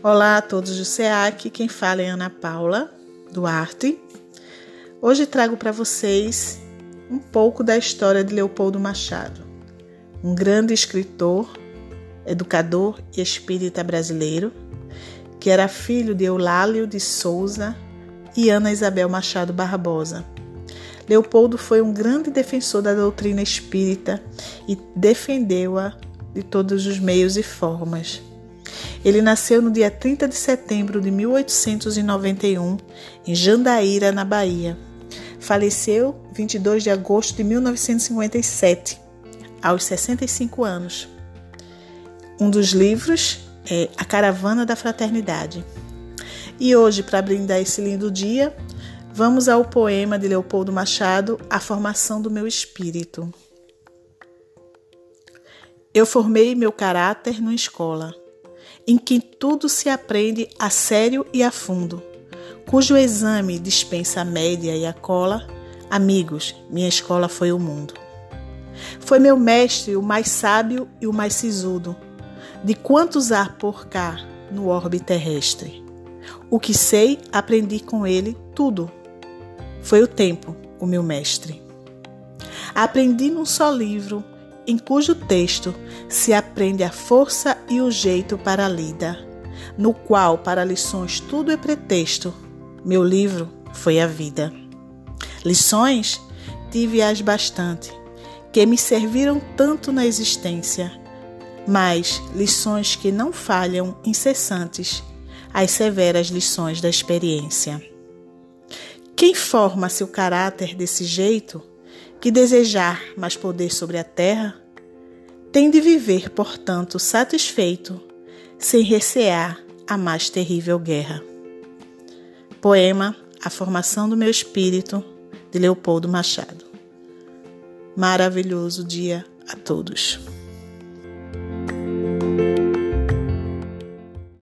Olá a todos do SEAC, quem fala é Ana Paula Duarte. Hoje trago para vocês um pouco da história de Leopoldo Machado, um grande escritor, educador e espírita brasileiro, que era filho de Eulálio de Souza e Ana Isabel Machado Barbosa. Leopoldo foi um grande defensor da doutrina espírita e defendeu-a de todos os meios e formas. Ele nasceu no dia 30 de setembro de 1891 em Jandaíra, na Bahia. Faleceu 22 de agosto de 1957, aos 65 anos. Um dos livros é A Caravana da Fraternidade. E hoje, para brindar esse lindo dia, vamos ao poema de Leopoldo Machado, A Formação do Meu Espírito. Eu formei meu caráter numa escola em que tudo se aprende a sério e a fundo, cujo exame dispensa a média e a cola, amigos, minha escola foi o mundo. Foi meu mestre o mais sábio e o mais sisudo, de quantos há por cá no orbe terrestre. O que sei, aprendi com ele tudo. Foi o tempo, o meu mestre. Aprendi num só livro em cujo texto se aprende a força e o jeito para a lida, no qual para lições tudo é pretexto. Meu livro foi a vida. Lições tive-as bastante, que me serviram tanto na existência, mas lições que não falham incessantes, as severas lições da experiência. Quem forma seu caráter desse jeito que desejar mais poder sobre a terra, tem de viver, portanto, satisfeito, sem recear a mais terrível guerra. Poema A Formação do Meu Espírito, de Leopoldo Machado. Maravilhoso dia a todos.